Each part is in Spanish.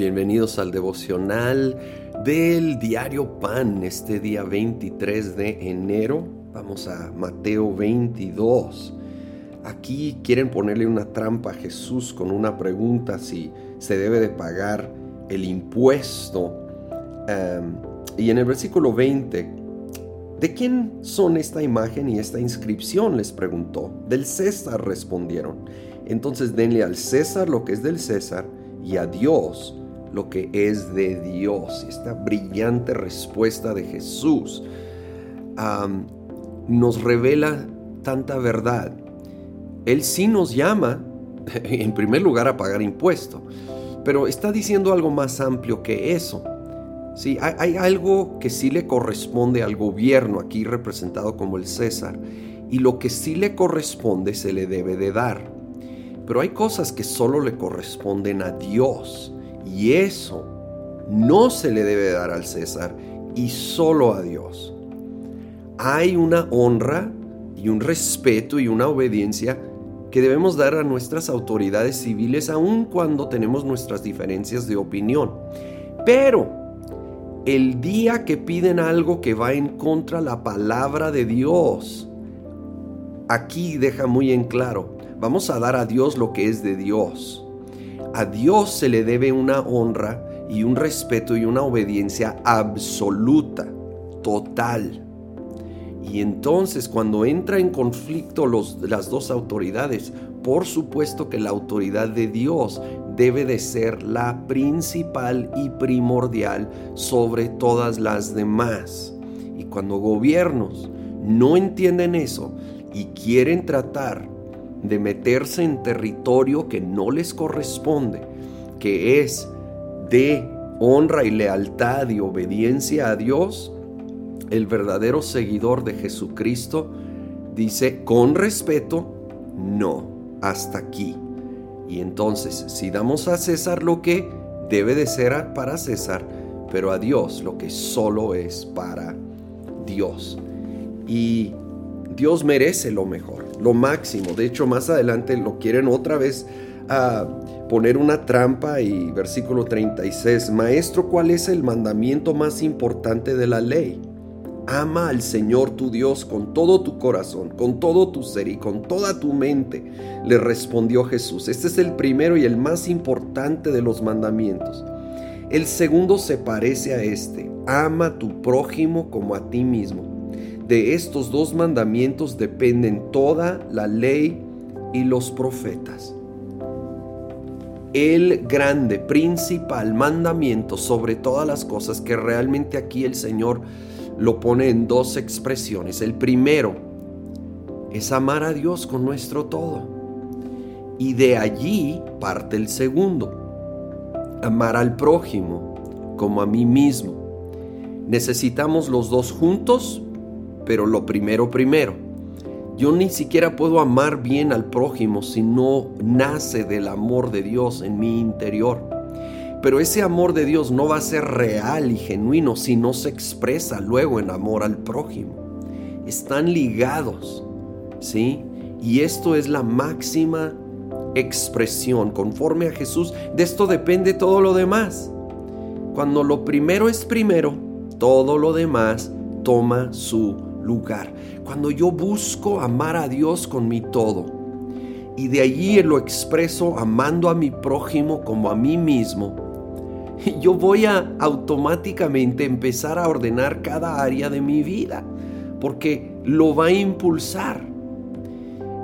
Bienvenidos al devocional del diario Pan, este día 23 de enero. Vamos a Mateo 22. Aquí quieren ponerle una trampa a Jesús con una pregunta si se debe de pagar el impuesto. Y en el versículo 20, ¿de quién son esta imagen y esta inscripción? Les preguntó. Del César respondieron. Entonces denle al César lo que es del César y a Dios lo que es de Dios. Esta brillante respuesta de Jesús nos revela tanta verdad. Él sí nos llama, en primer lugar, a pagar impuesto, pero está diciendo algo más amplio que eso. Sí, hay, hay algo que sí le corresponde al gobierno, aquí representado como el César, y lo que sí le corresponde se le debe de dar. Pero hay cosas que solo le corresponden a Dios. Y eso no se le debe dar al César y solo a Dios. Hay una honra y un respeto y una obediencia que debemos dar a nuestras autoridades civiles aun cuando tenemos nuestras diferencias de opinión. Pero el día que piden algo que va en contra la palabra de Dios, aquí deja muy en claro, vamos a dar a Dios lo que es de Dios. A Dios se le debe una honra y un respeto y una obediencia absoluta, total. Y entonces cuando entra en conflicto las dos autoridades, por supuesto que la autoridad de Dios debe de ser la principal y primordial sobre todas las demás. Y cuando gobiernos no entienden eso y quieren tratar de meterse en territorio que no les corresponde, que es de honra y lealtad y obediencia a Dios, el verdadero seguidor de Jesucristo dice con respeto, no, hasta aquí. Y entonces, si damos a César lo que debe de ser para César, pero a Dios lo que solo es para Dios. Y Dios merece lo mejor, lo máximo. De hecho, más adelante lo quieren otra vez a poner una trampa y versículo 36, Maestro, ¿cuál es el mandamiento más importante de la ley? Ama al Señor tu Dios con todo tu corazón, con todo tu ser y con toda tu mente, le respondió Jesús. Este es el primero y el más importante de los mandamientos. El segundo se parece a este, ama a tu prójimo como a ti mismo. De estos dos mandamientos dependen toda la ley y los profetas. El grande, principal mandamiento sobre todas las cosas que realmente aquí el Señor lo pone en dos expresiones. El primero es amar a Dios con nuestro todo. Y de allí parte el segundo, amar al prójimo como a mí mismo. Necesitamos los dos juntos pero lo primero primero. Yo ni siquiera puedo amar bien al prójimo si no nace del amor de Dios en mi interior. Pero ese amor de Dios no va a ser real y genuino si no se expresa luego en amor al prójimo. Están ligados, ¿sí? Y esto es la máxima expresión. Conforme a Jesús, de esto depende todo lo demás. Cuando lo primero es primero, todo lo demás toma su lugar. Cuando yo busco amar a Dios con mi todo y de allí lo expreso amando a mi prójimo como a mí mismo, yo voy a automáticamente empezar a ordenar cada área de mi vida porque lo va a impulsar.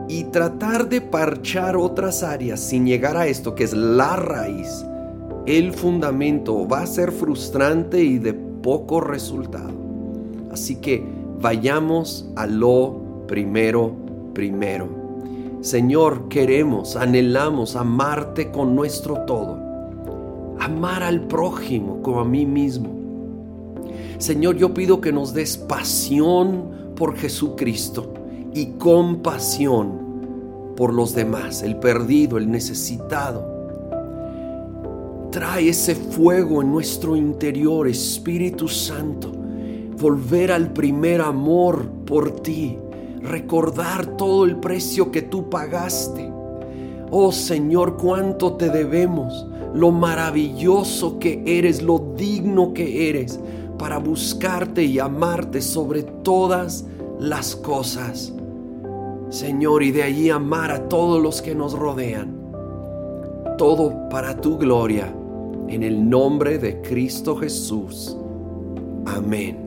Y tratar de parchar otras áreas sin llegar a esto que es la raíz, el fundamento, va a ser frustrante y de poco resultado. Así que vayamos a lo primero, primero. Señor, queremos, anhelamos amarte con nuestro todo. Amar al prójimo como a mí mismo. Señor, yo pido que nos des pasión por Jesucristo y compasión por los demás, el perdido, el necesitado. Trae ese fuego en nuestro interior, Espíritu Santo volver al primer amor por ti, recordar todo el precio que tú pagaste. Oh Señor, cuánto te debemos. lo maravilloso que eres, lo digno que eres para buscarte y amarte sobre todas las cosas. Señor, y de allí amar a todos los que nos rodean. Todo para tu gloria, en el nombre de Cristo Jesús. Amén.